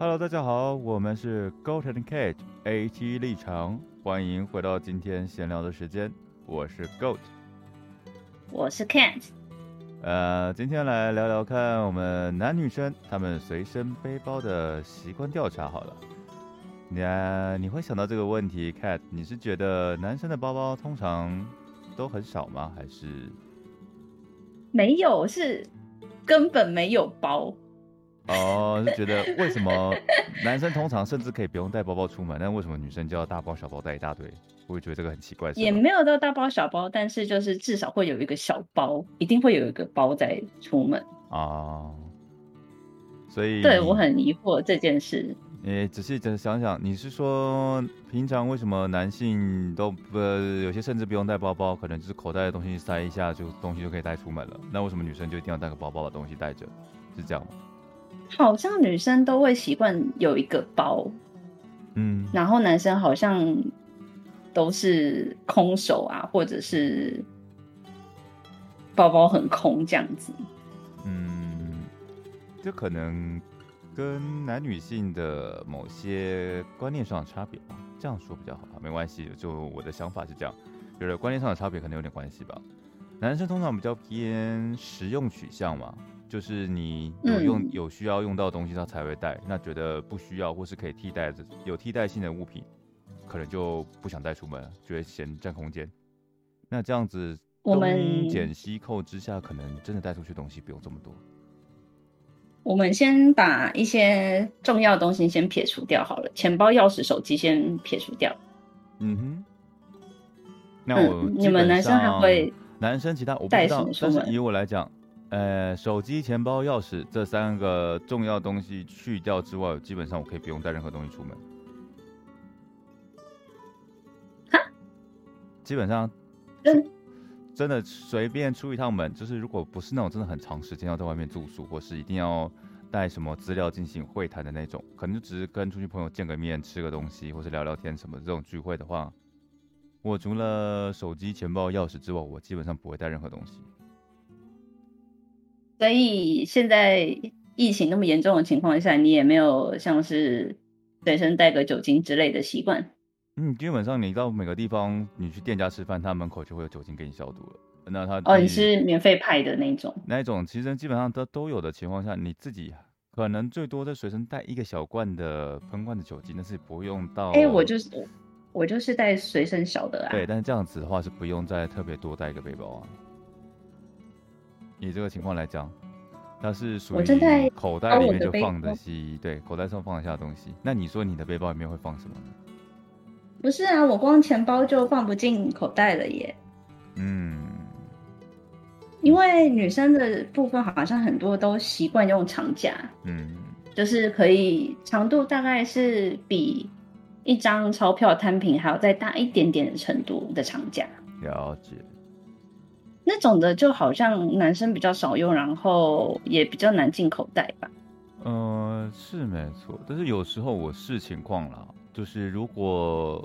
Hello，大家好，我们是 Goat and Cat AT 立场，欢迎回到今天闲聊的时间。我是 Goat，我是 Cat。呃，今天来聊聊看我们男女生他们随身背包的习惯调查。好了，你啊，你会想到这个问题，Cat，你是觉得男生的包包通常都很少吗？还是没有？是根本没有包。哦，就觉得为什么男生通常甚至可以不用带包包出门，但为什么女生就要大包小包带一大堆？我会觉得这个很奇怪。也没有到大包小包，但是就是至少会有一个小包，一定会有一个包在出门哦。所以对我很疑惑这件事。你仔细想想想，你是说平常为什么男性都不有些甚至不用带包包，可能就是口袋的东西塞一下就东西就可以带出门了？那为什么女生就一定要带个包包把东西带着？是这样吗？好像女生都会习惯有一个包，嗯，然后男生好像都是空手啊，或者是包包很空这样子。嗯，这可能跟男女性的某些观念上的差别吧，这样说比较好啊。没关系，就我的想法是这样，就是观念上的差别可能有点关系吧。男生通常比较偏实用取向嘛。就是你有用有需要用到的东西，他才会带。那觉得不需要或是可以替代的有替代性的物品，可能就不想带出门，觉得嫌占空间。那这样子东减西扣之下，可能真的带出去东西不用这么多。我们先把一些重要的东西先撇除掉好了，钱包、钥匙、手机先撇除掉。嗯哼。那我你们男生还会男生其他我不知道，但是以我来讲。呃，手机、钱包、钥匙这三个重要东西去掉之外，基本上我可以不用带任何东西出门。哈，基本上，真真的随便出一趟门，就是如果不是那种真的很长时间要在外面住宿，或是一定要带什么资料进行会谈的那种，可能就只是跟出去朋友见个面、吃个东西，或是聊聊天什么这种聚会的话，我除了手机、钱包、钥匙之外，我基本上不会带任何东西。所以现在疫情那么严重的情况下，你也没有像是随身带个酒精之类的习惯。嗯，基本上你到每个地方，你去店家吃饭，他门口就会有酒精给你消毒了。那他哦，你是免费派的那种？那一种其实基本上都都有的情况下，你自己可能最多在随身带一个小罐的喷罐的酒精，但是不用到。哎，我就是我就是带随身小的啊。对，但是这样子的话是不用再特别多带一个背包啊。以这个情况来讲，它是属于口袋里面就放得西，对，口袋上放得下的东西。那你说你的背包里面会放什么呢？不是啊，我光钱包就放不进口袋了耶。嗯，因为女生的部分好像很多都习惯用长夹，嗯，就是可以长度大概是比一张钞票摊平还要再大一点点的程度的长夹。了解。那种的就好像男生比较少用，然后也比较难进口袋吧。嗯，是没错，但是有时候我视情况啦，就是如果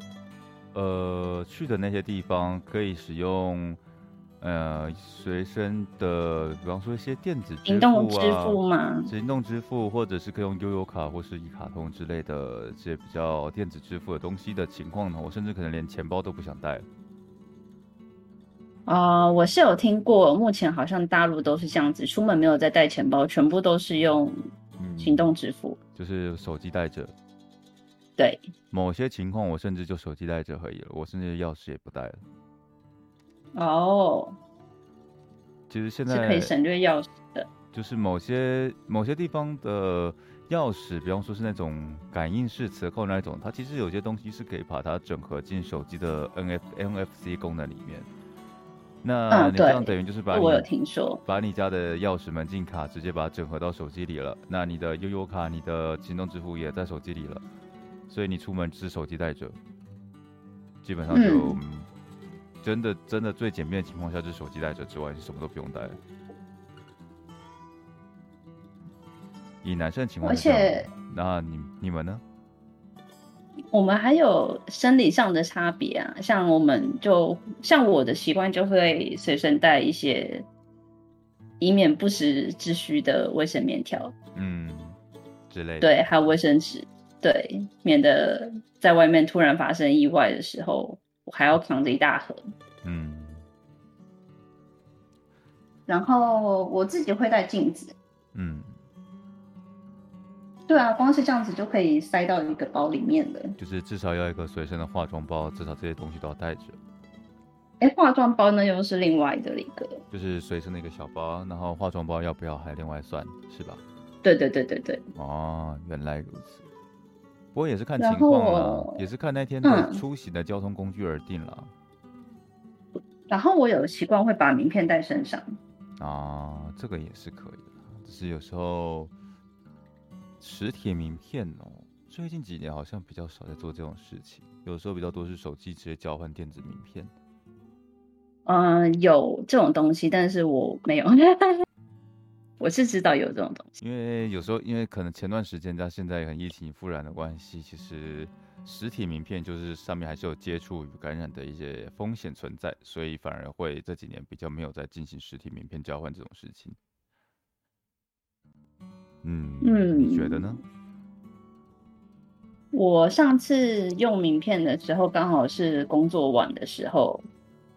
呃去的那些地方可以使用呃随身的，比方说一些电子行动支付嘛？行动支付，或者是可以用悠游卡或是一卡通之类的这些比较电子支付的东西的情况呢，我甚至可能连钱包都不想带。啊，我是有听过，目前好像大陆都是这样子，出门没有再带钱包，全部都是用行动支付，就是手机带着。对，某些情况我甚至就手机带着可以了，我甚至钥匙也不带了。哦，其实现在是可以省略钥匙的，就是某些某些地方的钥匙，比方说是那种感应式磁扣那种，它其实有些东西是可以把它整合进手机的 N F N F C 功能里面。那你这样等于就是把我有听说，把你家的钥匙门禁卡直接把它整合到手机里了。那你的悠悠卡、你的行动支付也在手机里了，所以你出门只是手机带着，基本上就真的真的最简便的情况下，就是手机带着之外，你什么都不用带。以男生的情况，而且那你你们呢？我们还有生理上的差别啊，像我们就像我的习惯就会随身带一些，以免不时之需的卫生棉条。嗯，之类的。对，还有卫生纸，对，免得在外面突然发生意外的时候，我还要扛着一大盒。嗯然后我自己会带镜子，嗯，对啊，光是这样子就可以塞到一个包里面了。就是至少要一个随身的化妆包，至少这些东西都要带着。哎，化妆包呢又是另外的一个，就是随身的一个小包，然后化妆包要不要还另外算，是吧？对对对对对，哦，原来如此。不过也是看情况了，也是看那天的嗯出行的交通工具而定了。然后我有习惯会把名片带身上，啊，这个也是可以的，只是有时候实体名片哦，最近几年好像比较少在做这种事情，有时候比较多是手机直接交换电子名片。嗯、有这种东西，但是我没有，我是知道有这种东西。因为有时候，因为可能前段时间加现在很疫情复燃的关系，其实实体名片就是上面还是有接触与感染的一些风险存在，所以反而会这几年比较没有在进行实体名片交换这种事情。嗯嗯你觉得呢？我上次用名片的时候，刚好是工作晚的时候，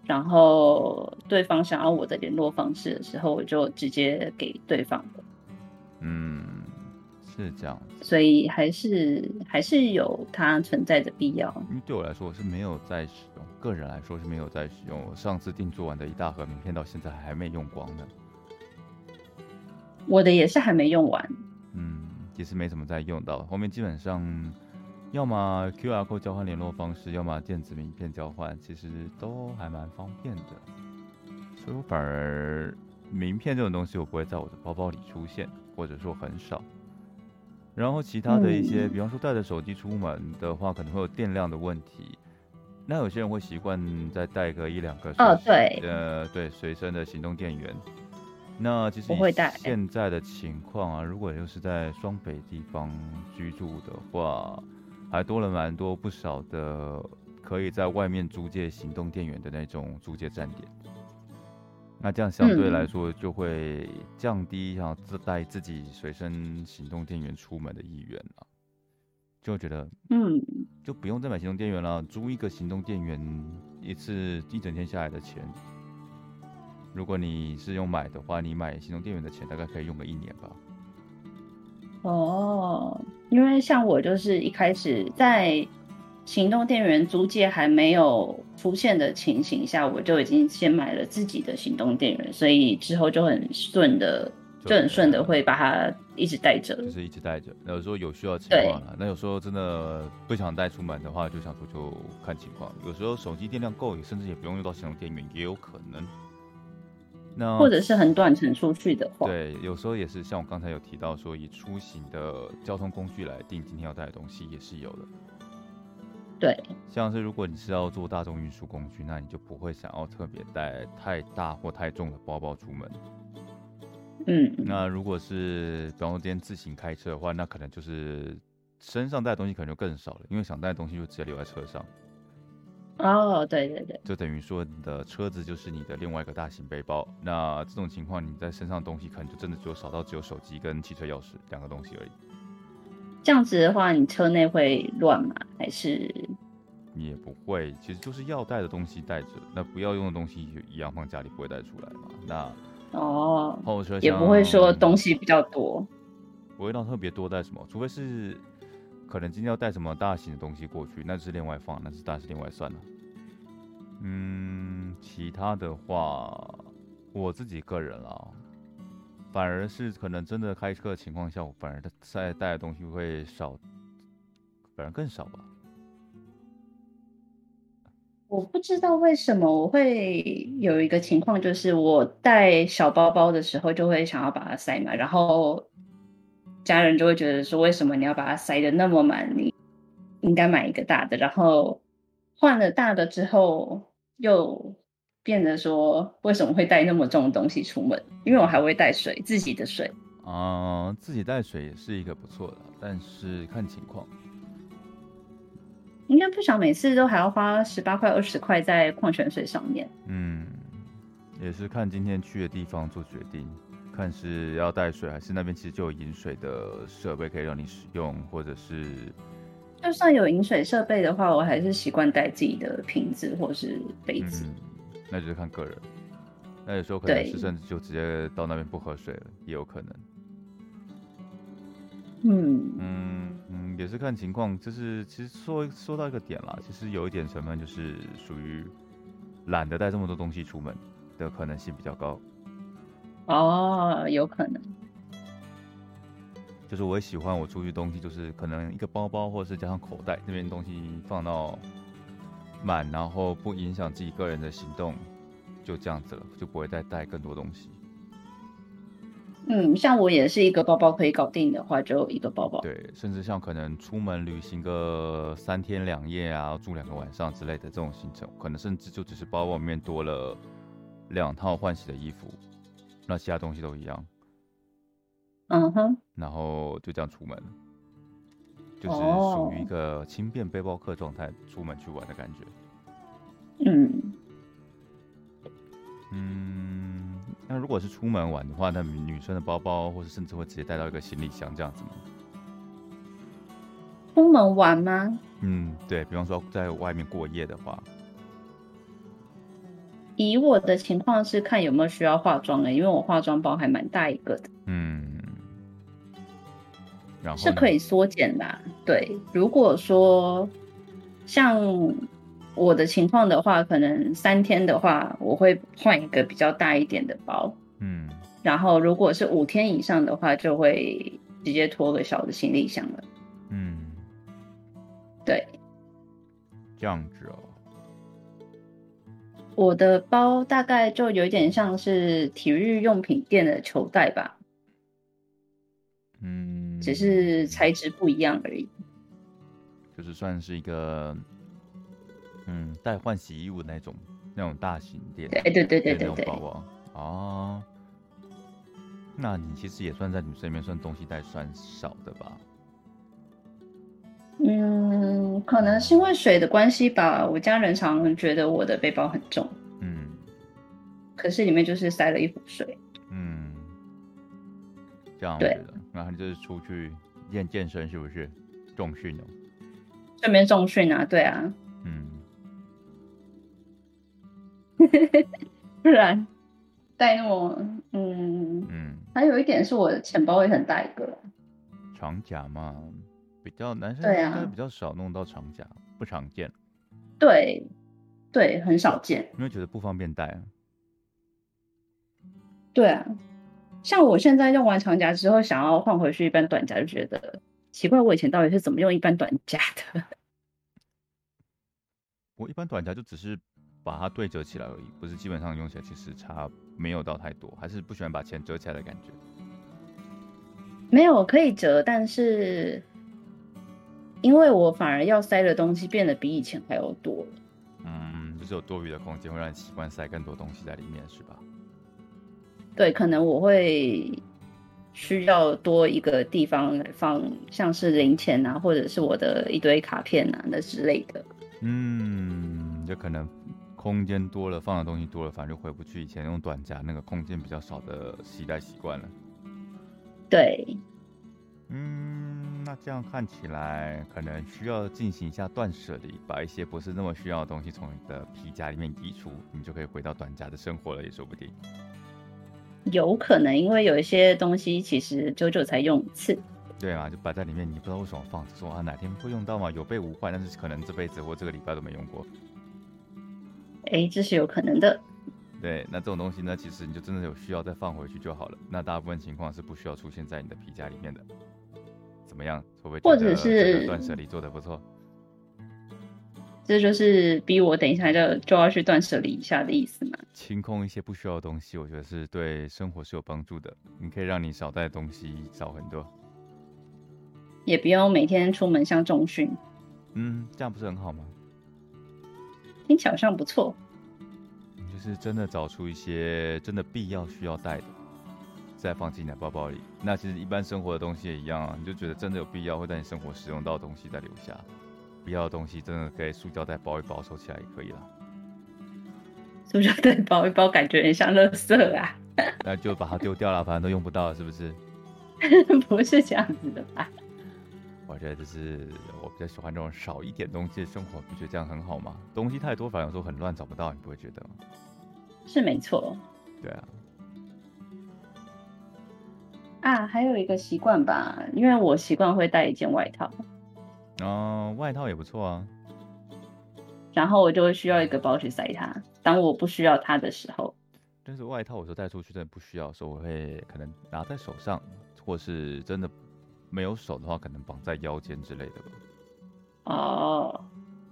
然后对方想要我的联络方式的时候，我就直接给对方的，嗯，是这样子。所以还是还是有它存在的必要。因为对我来说，我是没有在使用，个人来说是没有在使用。我上次定做完的一大盒名片，到现在还没用光呢。我的也是还没用完，嗯，其实没什么再用到。后面基本上，要么 QR code 交换联络方式，要么电子名片交换，其实都还蛮方便的。所以我反而名片这种东西，我不会在我的包包里出现，或者说很少。然后其他的一些，嗯比方说带着手机出门的话，可能会有电量的问题。那有些人会习惯再带个一两个哦随对呃，对，随身的行动电源。那其实现在的情况啊，如果又是在双北地方居住的话，还多了蛮多不少的可以在外面租借行动电源的那种租借站点。那这样相对来嗯说就会降低想要自带自己随身行动电源出门的意愿了，就觉得嗯，就不用再买行动电源了，租一个行动电源一次一整天下来的钱，如果你是用买的话，你买行动电源的钱大概可以用个一年吧。哦，因为像我就是一开始在行动电源租借还没有出现的情形下，我就已经先买了自己的行动电源，所以之后就很顺的，就就很顺的会把它一直带着。就是一直带着。那有时候有需要情况了，那有时候真的不想带出门的话，就想说就看情况。有时候手机电量够，也甚至也不用用到行动电源，也有可能。那或者是很短程出去的话，对，有时候也是像我刚才有提到说，以出行的交通工具来定今天要带的东西也是有的。对，像是如果你是要坐大众运输工具，那你就不会想要特别带太大或太重的包包出门。嗯，那如果是比方说今天自行开车的话，那可能就是身上带的东西可能就更少了，因为想带的东西就直接留在车上，哦，对对对，就等于说你的车子就是你的另外一个大型背包。那这种情况，你在身上的东西可能就真的只有少到只有手机跟汽车钥匙两个东西而已。这样子的话，你车内会乱吗？还是你也不会，其实就是要带的东西带着，那不要用的东西就一样放家里不会带出来嘛。那哦，后车也不会说厢东西比较多。不会到特别多带什么，除非是可能今天要带什么大型的东西过去，那是另外放，那是大是另外算了。嗯，其他的话，我自己个人啊，反而是可能真的开车的情况下，我反而在带的东西会少，反而更少吧。我不知道为什么我会有一个情况，就是我带小包包的时候就会想要把它塞满，然后家人就会觉得说，为什么你要把它塞得那么满？你应该买一个大的。然后换了大的之后，又变得说，为什么会带那么重的东西出门？因为我还会带水，自己的水。啊、自己带水也是一个不错的，但是看情况。应该不想每次都还要花十八块、二十块在矿泉水上面。嗯，也是看今天去的地方做决定，看是要带水，还是那边其实就有饮水的设备可以让你使用，或者是就算有饮水设备的话，我还是习惯带自己的瓶子或是杯子。嗯，那就是看个人。那有时候可能是甚至就直接到那边不喝水了，也有可能。嗯嗯嗯，也是看情况。就是其实说说到一个点啦，其实有一点成分就是属于懒得带这么多东西出门的可能性比较高。哦，有可能。就是我也喜欢我出去东西，就是可能一个包包或者是加上口袋，那边东西放到满，然后不影响自己个人的行动，就这样子了，就不会再带更多东西。嗯，像我也是一个包包可以搞定的话，就一个包包。对，甚至像可能出门旅行个三天两夜啊，住两个晚上之类的这种行程，可能甚至就只是包包里面多了两套换洗的衣服，那其他东西都一样。嗯哼，然后就这样出门，就是属于一个轻便背包客状态出门去玩的感觉。嗯嗯，那如果是出门玩的话，那女生的包包，或是甚至会直接带到一个行李箱这样子吗？出门玩吗？嗯，对比方说在外面过夜的话，以我的情况是看有没有需要化妆的，因为我化妆包还蛮大一个的。嗯。是可以缩减的，对。如果说像我的情况的话，可能三天的话，我会换一个比较大一点的包，嗯。然后如果是五天以上的话，就会直接拖个小的行李箱了，嗯。对，这样子哦。我的包大概就有点像是体育用品店的球袋吧，嗯。只是材质不一样而已，就是算是一个，嗯，带换洗衣物那种那种大型店，对对对对对对，包包哦。那你其实也算在女生里面算东西带算少的吧？嗯，可能是因为水的关系吧。我家人常常觉得我的背包很重，嗯，可是里面就是塞了一壶水，嗯，这样子的。然后就是出去练健身，是不是重训哦？这边重训啊，对啊。嗯。不然带那么嗯嗯，还有一点是我的钱包也很大一个。长夹嘛，比较男生对啊，比较少弄到长夹，不常见。对对，很少见。因为觉得不方便带啊。对啊。像我现在用完长夹之后，想要换回去一般短夹，就觉得奇怪。我以前到底是怎么用一般短夹的？我一般短夹就只是把它对折起来而已，不是基本上用起来其实差没有到太多，还是不喜欢把钱折起来的感觉。没有可以折，但是因为我反而要塞的东西变得比以前还要多。嗯，就是有多余的空间，会让你习惯塞更多东西在里面，是吧？对，可能我会需要多一个地方来放，像是零钱啊，或者是我的一堆卡片啊那之类的。嗯，就可能空间多了，放的东西多了，反正就回不去以前用短夹那个空间比较少的携带习惯了。对，嗯，那这样看起来，可能需要进行一下断舍离，把一些不是那么需要的东西从你的皮夹里面移除，你就可以回到短夹的生活了，也说不定。有可能，因为有一些东西其实久久才用一次。对啊，就摆在里面，你不知道为什么放，说啊哪天会用到吗？有备无患，但是可能这辈子或这个礼拜都没用过。哎，这是有可能的。对，那这种东西呢，其实你就真的有需要再放回去就好了。那大部分情况是不需要出现在你的皮夹里面的。怎么样？会不会？或者是断舍离做的不错。这就是逼我等一下就就要去断舍离一下的意思嘛？清空一些不需要的东西，我觉得是对生活是有帮助的。你可以让你少带东西少很多，也不用每天出门像重训。嗯，这样不是很好吗？听起来好像不错。就是真的找出一些真的必要需要带的，再放进你的包包里。那其实一般生活的东西也一样啊，你就觉得真的有必要会在你生活使用到的东西再留下。不要的东西真的可以塑胶袋包一包收起来也可以了。塑胶袋包一包感觉很像垃圾啊。那就把它丢掉了，反正都用不到了，是不是？不是这样子的吧？我觉得就是我比较喜欢这种少一点东西的生活，不觉得这样很好吗？东西太多，反而有时候很乱，找不到，你不会觉得吗？是没错。对啊。啊，还有一个习惯吧，因为我习惯会带一件外套。哦，外套也不错啊。然后我就会需要一个包去塞它，当我不需要它的时候。但是外套我说带出去真的不需要的时候，我会可能拿在手上，或是真的没有手的话，可能绑在腰间之类的吧。哦。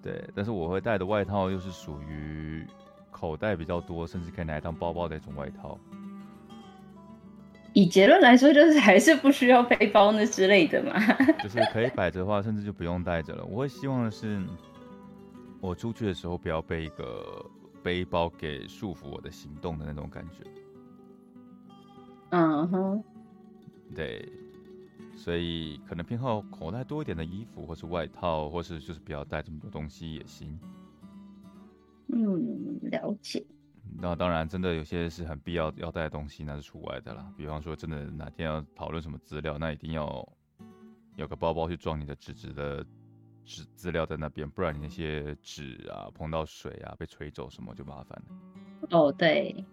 对，但是我会带的外套又是属于口袋比较多，甚至可以拿来当包包的一种外套。以结论来说，就是还是不需要背包那之类的嘛。就是可以摆着的话，甚至就不用带着了。我会希望的是，我出去的时候不要被一个背包给束缚我的行动的那种感觉。嗯哼，对，所以可能偏好口袋多一点的衣服，或是外套，或是就是不要带这么多东西也行。嗯，了解。那当然，真的有些是很必要要带的东西，那是除外的啦。比方说，真的哪天要讨论什么资料，那一定要有个包包去装你的纸质的纸资料在那边，不然你那些纸啊碰到水啊被吹走什么就麻烦了。哦，对，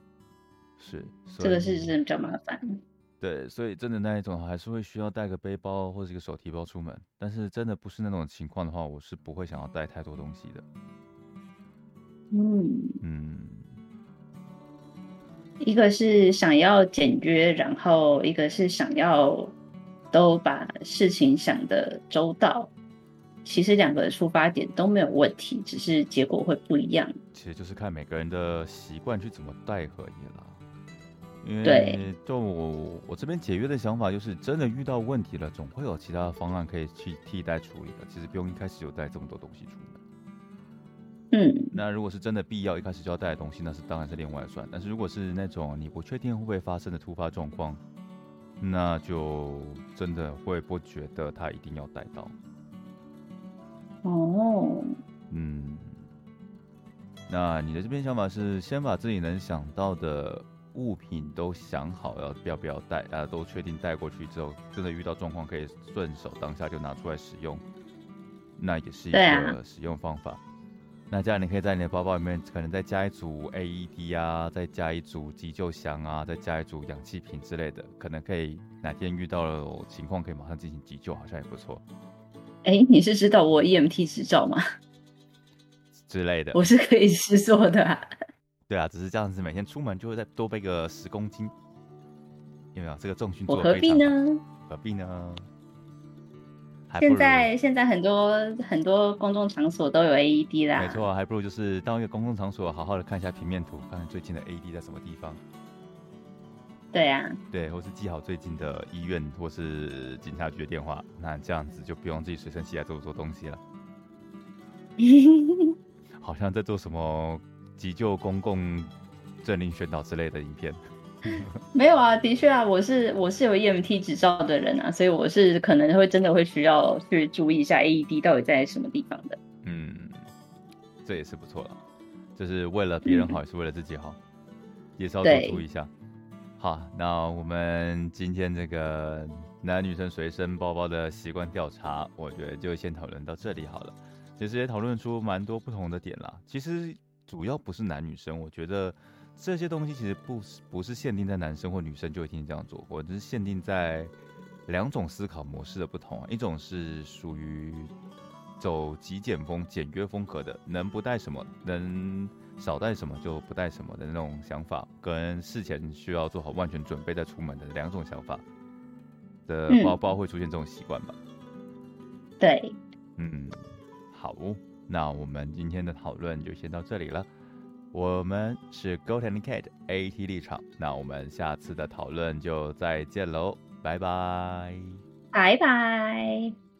是这个是真的比较麻烦。对，所以真的那一种还是会需要带个背包或者一个手提包出门。但是真的不是那种情况的话，我是不会想要带太多东西的。嗯嗯。一个是想要简约，然后一个是想要都把事情想的周到。其实两个出发点都没有问题，只是结果会不一样。其实就是看每个人的习惯去怎么带而已啦。因为就我我这边解约的想法就是，真的遇到问题了，总会有其他的方案可以去替代处理的。其实不用一开始就带这么多东西出门。嗯，那如果是真的必要，一开始就要带的东西，那是当然是另外算。但是如果是那种你不确定会不会发生的突发状况，那就真的会不觉得他一定要带到。哦，嗯，那你的这边想法是先把自己能想到的物品都想好要要不要带，大家，都确定带过去之后，真的遇到状况可以顺手当下就拿出来使用，那也是一个使用方法。那这样你可以在你的包包里面可能再加一组 AED 啊，再加一组急救箱啊，再加一组氧气瓶之类的，可能可以哪天遇到了情况可以马上进行急救，好像也不错。哎，你是知道我 EMT 执照吗？之类的，我是可以试做的。啊对啊，只是这样子，每天出门就会再多背个十公斤，有没有？这个重训我何必呢？何必呢？现在现在很多很多公众场所都有 AED 啦，没错，还不如就是到一个公共场所，好好的看一下平面图，看看最近的 AED 在什么地方。对呀，对，或是记好最近的医院或是警察局的电话，那这样子就不用自己随身携带这么多东西了。好像在做什么急救公共政令宣导之类的影片。没有啊，的确啊，我是我是有 EMT 执照的人啊，所以我是可能会真的会需要去注意一下 AED 到底在什么地方的。嗯，这也是不错的，就是为了别人好，也是为了自己好，也是要多注意一下。好，那我们今天这个男女生随身包包的习惯调查，我觉得就先讨论到这里好了。其实也讨论出蛮多不同的点啦。其实主要不是男女生，我觉得。这些东西其实不是不是限定在男生或女生就一定这样做，或者是限定在两种思考模式的不同。一种是属于走极简风、简约风格的，能不带什么，能少带什么就不带什么的那种想法，跟事前需要做好万全准备再出门的两种想法的包包会出现这种习惯吧？对，嗯，好，那我们今天的讨论就先到这里了。我们是 Goat and Cat AT 立场，那我们下次的讨论就再见喽，拜拜，拜拜。